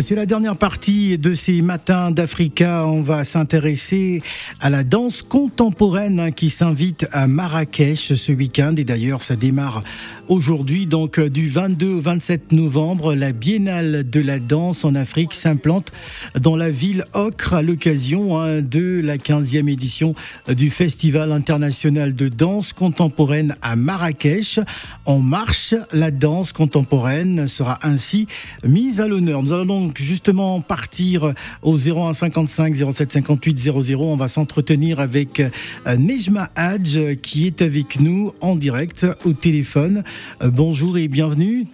C'est la dernière partie de ces matins d'Africa. On va s'intéresser à la danse contemporaine hein, qui s'invite à Marrakech ce week-end. Et d'ailleurs, ça démarre aujourd'hui, donc du 22 au 27 novembre. La Biennale de la danse en Afrique s'implante dans la ville Ocre à l'occasion hein, de la 15e édition du Festival international de danse contemporaine à Marrakech. En marche, la danse contemporaine sera ainsi mise à l'honneur. Nous allons donc justement partir au 01 55 07 58 00. On va s'entretenir avec euh, Nejma Hadj qui est avec nous en direct au téléphone. Euh, bonjour et bienvenue.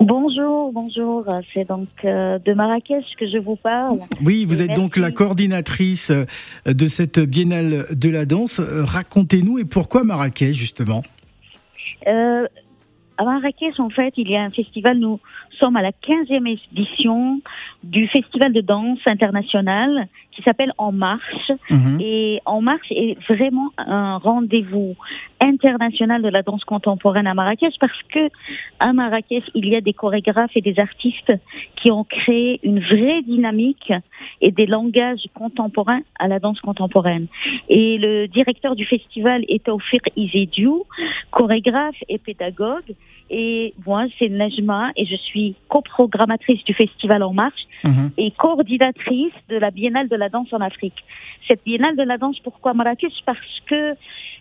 Bonjour, bonjour. C'est donc euh, de Marrakech que je vous parle. Oui, vous êtes donc la coordinatrice de cette biennale de la danse. Racontez-nous et pourquoi Marrakech justement? Euh, à Marrakech, en fait, il y a un festival. Nous sommes à la 15e édition du festival de danse international qui s'appelle En Marche. Mhm. Et En Marche est vraiment un rendez-vous international de la danse contemporaine à Marrakech parce que à Marrakech, il y a des chorégraphes et des artistes qui ont créé une vraie dynamique et des langages contemporains à la danse contemporaine. Et le directeur du festival est Taufir Izediou, chorégraphe et pédagogue. Et moi, c'est Najma et je suis coprogrammatrice du festival En Marche mhm. et coordinatrice de la Biennale de la danse en Afrique. Cette Biennale de la danse, pourquoi Marrakech? Parce que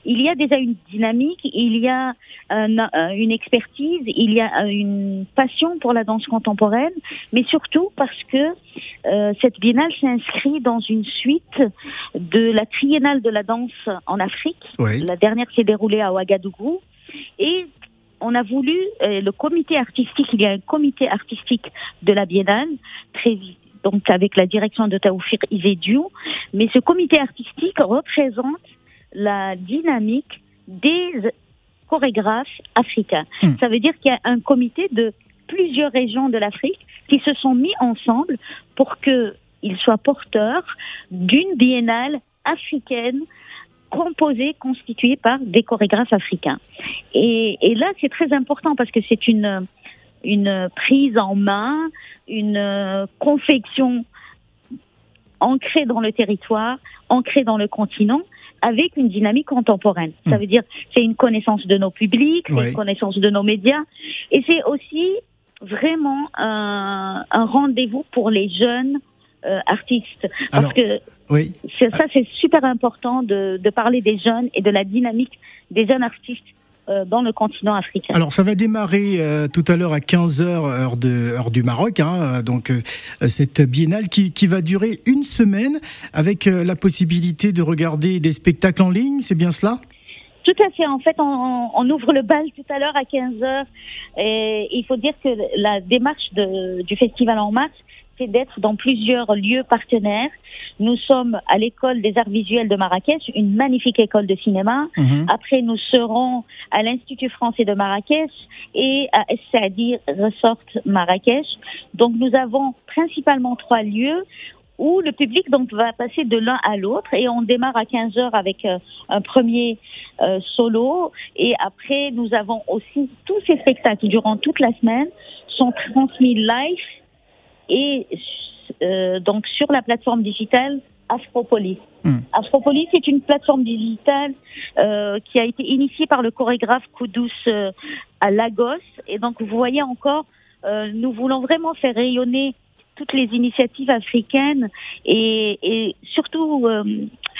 il y a déjà une dynamique, il y a une expertise, il y a une passion pour la danse contemporaine, mais surtout parce que euh, cette biennale s'inscrit dans une suite de la triennale de la danse en Afrique. La dernière s'est déroulée à Ouagadougou. Et on a voulu, euh, le comité artistique, il y a un comité artistique de la Biennale, très, donc avec la direction de Taoufir Izediou, mais ce comité artistique représente la dynamique des chorégraphes africains. Hmm. Ça veut dire qu'il y a un comité de plusieurs régions de l'Afrique qui se sont mis ensemble pour qu'ils soient porteurs d'une biennale africaine composée, constituée par des chorégraphes africains. Et, et là, c'est très important parce que c'est une, une prise en main, une confection ancrée dans le territoire, ancrée dans le continent, avec une dynamique contemporaine. Ça hmm. veut dire c'est une connaissance de nos publics, c'est une connaissance de nos médias, et c'est aussi vraiment un, un rendez-vous pour les jeunes euh, artistes. Parce que oui. ça, c'est super important de, de parler des jeunes et de la dynamique des jeunes artistes euh, dans le continent africain. Alors ça va démarrer euh, tout à l'heure à 15h heure, de, heure du Maroc, hein, donc euh, cette biennale qui, qui, va durer une semaine avec la possibilité de regarder des spectacles en ligne, c'est bien cela? Tout à fait. En fait, on, on, ouvre le bal tout à l'heure à 15 heures. Et il faut dire que la démarche de, du festival En Marche, c'est d'être dans plusieurs lieux partenaires. Nous sommes à l'école des arts visuels de Marrakech, une magnifique école de cinéma. Mhm. Après, nous serons à l'Institut français de Marrakech et à Saadi Resort Marrakech. Donc, nous avons principalement trois lieux où le public donc va passer de l'un à l'autre et on démarre à 15 heures avec euh, un premier euh, solo et après nous avons aussi tous ces spectacles durant toute la semaine sont transmis live et euh, donc sur la plateforme digitale Afropolis. Hmm. Afropolis est une plateforme digitale euh, qui a été initiée par le chorégraphe Koudous euh, à Lagos. Et donc vous voyez encore, euh, nous voulons vraiment faire rayonner toutes les initiatives africaines et, et surtout euh,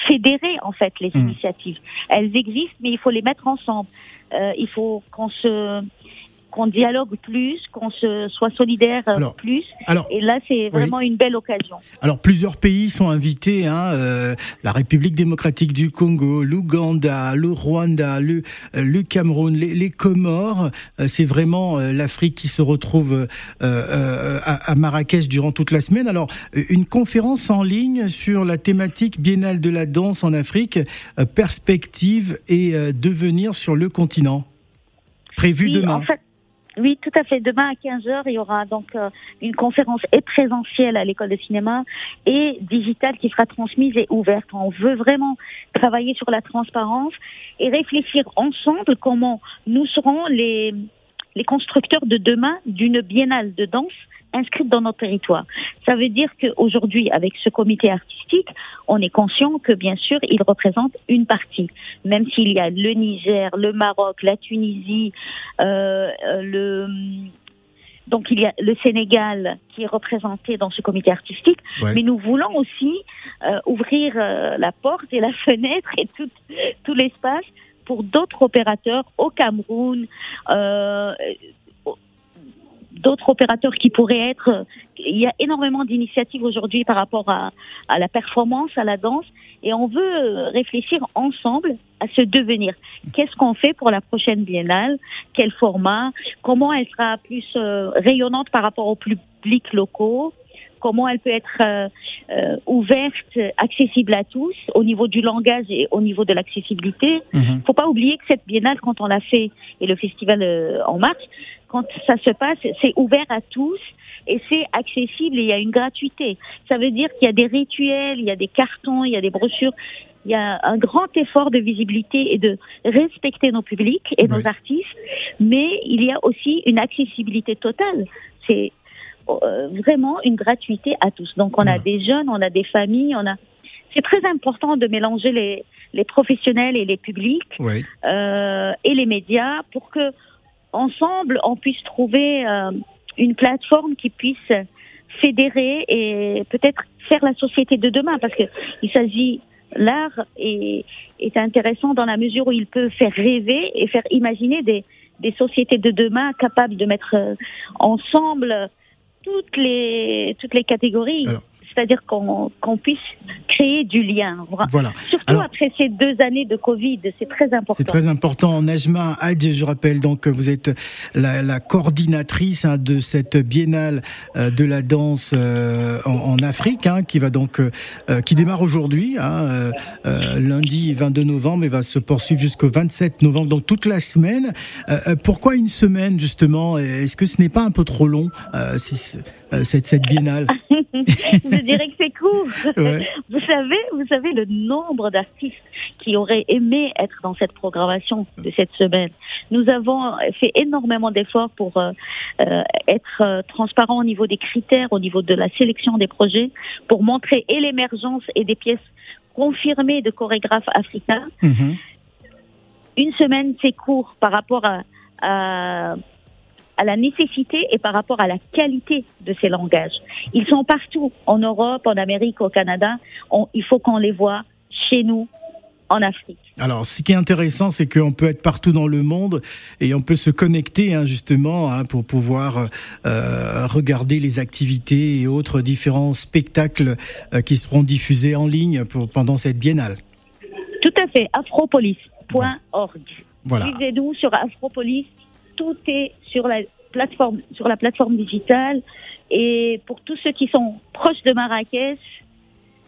fédérer en fait les hmm. initiatives. Elles existent, mais il faut les mettre ensemble. Euh, il faut qu'on se qu'on dialogue plus, qu'on se soit solidaire euh, plus. et là, c'est vraiment une belle occasion. Alors, plusieurs pays sont invités hein, euh, la République démocratique du Congo, l'Ouganda, le Rwanda, le, euh, le Cameroun, les, les Comores. c'est vraiment l'Afrique qui se retrouve à, à, Marrakech durant toute la semaine. Alors, une conférence en ligne sur la thématique biennale de la danse en Afrique, perspective et devenir sur le continent. Prévu demain. Oui, tout à fait. Demain à 15h, il y aura donc euh, une conférence et présentielle à l'école de cinéma et digitale qui sera transmise et ouverte. On veut vraiment travailler sur la transparence et réfléchir ensemble comment nous serons les les constructeurs de demain d'une biennale de danse inscrite dans notre territoire. Ça veut dire qu'aujourd'hui, avec ce comité artistique, on est conscient que bien sûr, il représente une partie. Même s'il y a le Niger, le Maroc, la Tunisie, euh, euh le donc il y a le Sénégal qui est représenté dans ce comité artistique, mais nous voulons aussi euh, ouvrir euh, la porte et la fenêtre et tout, tout l'espace pour d'autres opérateurs au Cameroun, euh, d'autres opérateurs qui pourraient être. Il y a énormément d'initiatives aujourd'hui par rapport à, à, la performance, à la danse, et on veut réfléchir ensemble à ce devenir. Qu'est-ce qu'on fait pour la prochaine biennale? Quel format? Comment elle sera plus euh, rayonnante par rapport aux publics locaux? Comment elle peut être euh, euh, ouverte, accessible à tous, au niveau du langage et au niveau de l'accessibilité. Il mhm. ne faut pas oublier que cette biennale, quand on l'a fait, et le festival en mars, quand ça se passe, c'est ouvert à tous et c'est accessible et il y a une gratuité. Ça veut dire qu'il y a des rituels, il y a des cartons, il y a des brochures. Il y a un grand effort de visibilité et de respecter nos publics et nos artistes, mais il y a aussi une accessibilité totale. C'est euh, vraiment une gratuité à tous. Donc on a des jeunes, on a des familles, on a. C'est très important de mélanger les, les professionnels et les publics euh, et les médias pour que ensemble, on puisse trouver euh, une plateforme qui puisse fédérer et peut-être faire la société de demain, parce que il s'agit l'art est, est intéressant dans la mesure où il peut faire rêver et faire imaginer des, des sociétés de demain capables de mettre euh, ensemble toutes les toutes les catégories c'est-à-dire qu'on puisse créer du lien. Voilà. Surtout après ces deux années de Covid, c'est très important. C'est très important. Najma Hadj, je rappelle donc que vous êtes la, coordinatrice hein, de cette biennale euh, de la danse euh, en, Afrique, hein, qui va donc euh, qui démarre aujourd'hui, hein, lundi 22 novembre, et va se poursuivre jusqu'au 27 novembre, donc toute la semaine. pourquoi une semaine justement? Est-ce que ce n'est pas un peu trop long si, cette, cette biennale je dirais que c'est court. Vous savez, vous savez le nombre d'artistes qui auraient aimé être dans cette programmation de cette semaine. Nous avons fait énormément d'efforts pour euh, euh être euh, transparent au niveau des critères, au niveau de la sélection des projets, pour montrer et l'émergence et des pièces confirmées de chorégraphes africains. Mhm. Une semaine, c'est court par rapport à, à à la nécessité et par rapport à la qualité de ces langages. Ils sont partout, en Europe, en Amérique, au Canada. il faut qu'on les voit chez nous, en Afrique. Alors, ce qui est intéressant, c'est qu'on peut être partout dans le monde et on peut se connecter hein, justement hein, pour pouvoir euh, regarder les activités et autres différents spectacles euh, qui seront diffusés en ligne pour, pendant cette biennale. Tout à fait, afropolis.org. Voilà. Suivez-nous sur Afropolis tout est sur la plateforme, sur la plateforme digitale. Et pour tous ceux qui sont proches de Marrakech,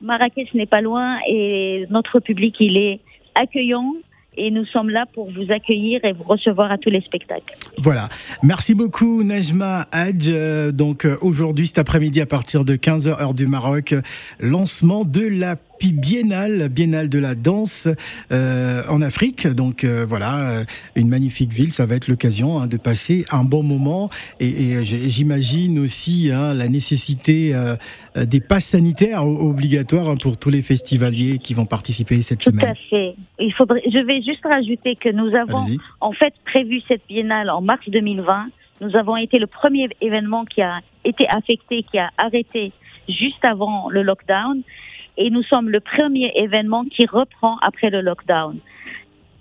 Marrakech n'est pas loin et notre public, il est accueillant et nous sommes là pour vous accueillir et vous recevoir à tous les spectacles. Voilà. Merci beaucoup Najma Hadj. Euh, donc euh, aujourd'hui, cet après-midi à partir de 15h heure du Maroc, lancement de la biennale, biennale de la danse euh, en Afrique. Donc euh, voilà, euh, une magnifique ville. Ça va être l'occasion hein, de passer un bon moment. Et, et j'imagine aussi hein, la nécessité euh, des passes sanitaires obligatoires hein, pour tous les festivaliers qui vont participer cette semaine. Tout à fait. Il faudrait. Je vais juste rajouter que nous avons en fait prévu cette biennale en mars 2020. Nous avons été le premier événement qui a été affecté, qui a arrêté juste avant le lockdown et nous sommes le premier événement qui reprend après le lockdown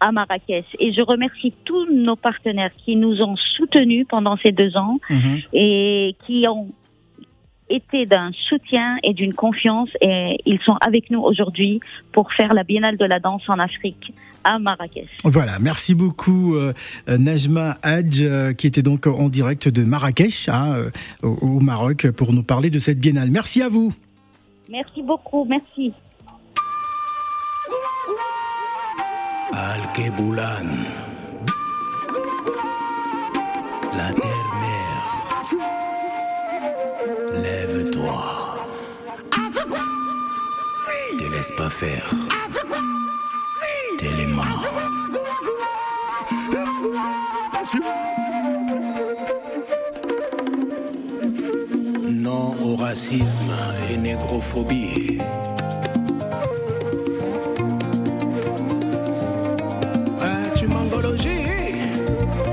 à Marrakech. Et je remercie tous nos partenaires qui nous ont soutenus pendant ces deux ans mhm. et qui ont été d'un soutien et d'une confiance et ils sont avec nous aujourd'hui pour faire la Biennale de la danse en Afrique à Marrakech. Voilà, merci beaucoup euh, Najma Hadj euh, qui était donc en direct de Marrakech hein, euh, au Maroc pour nous parler de cette Biennale. Merci à vous. Merci beaucoup, merci. Al-Keboulan. La terre-mère. Lève-toi. Te laisse pas faire. T'es racisme et négrophobie.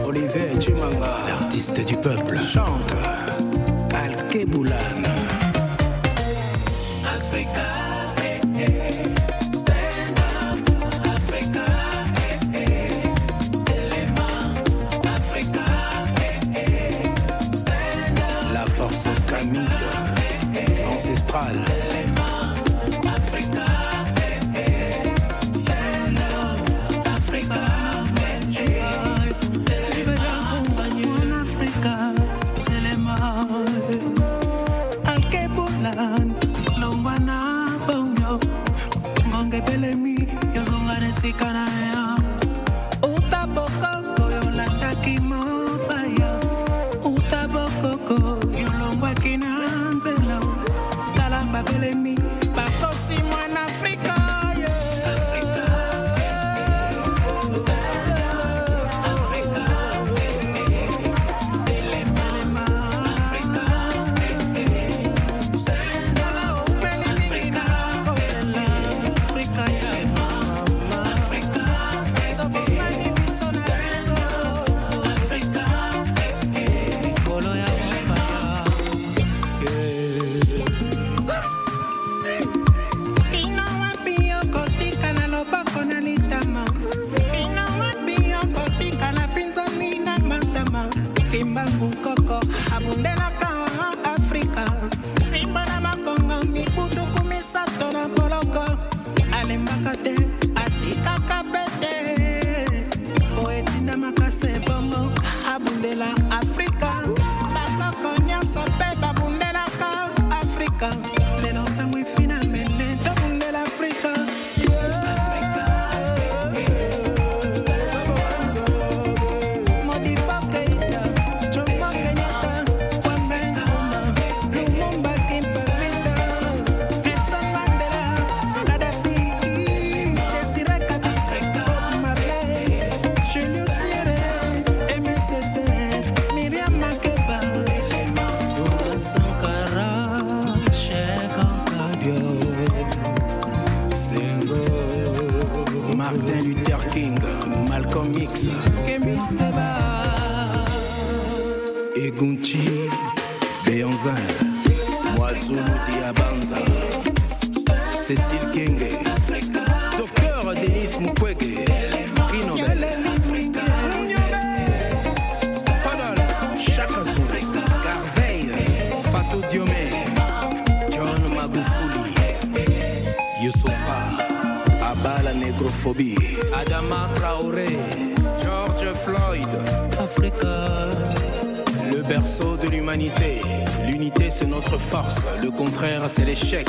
Olivier Chimanga, l'artiste du peuple, chante gunci beyanza mwazumuti ya banza cécile kenge docteur denis mukwege prix nobel. Padal chaka zulu garveille fatou diome john magufuli yusufa abala negrofobie adama traoré. L'unité c'est notre force, le contraire c'est l'échec.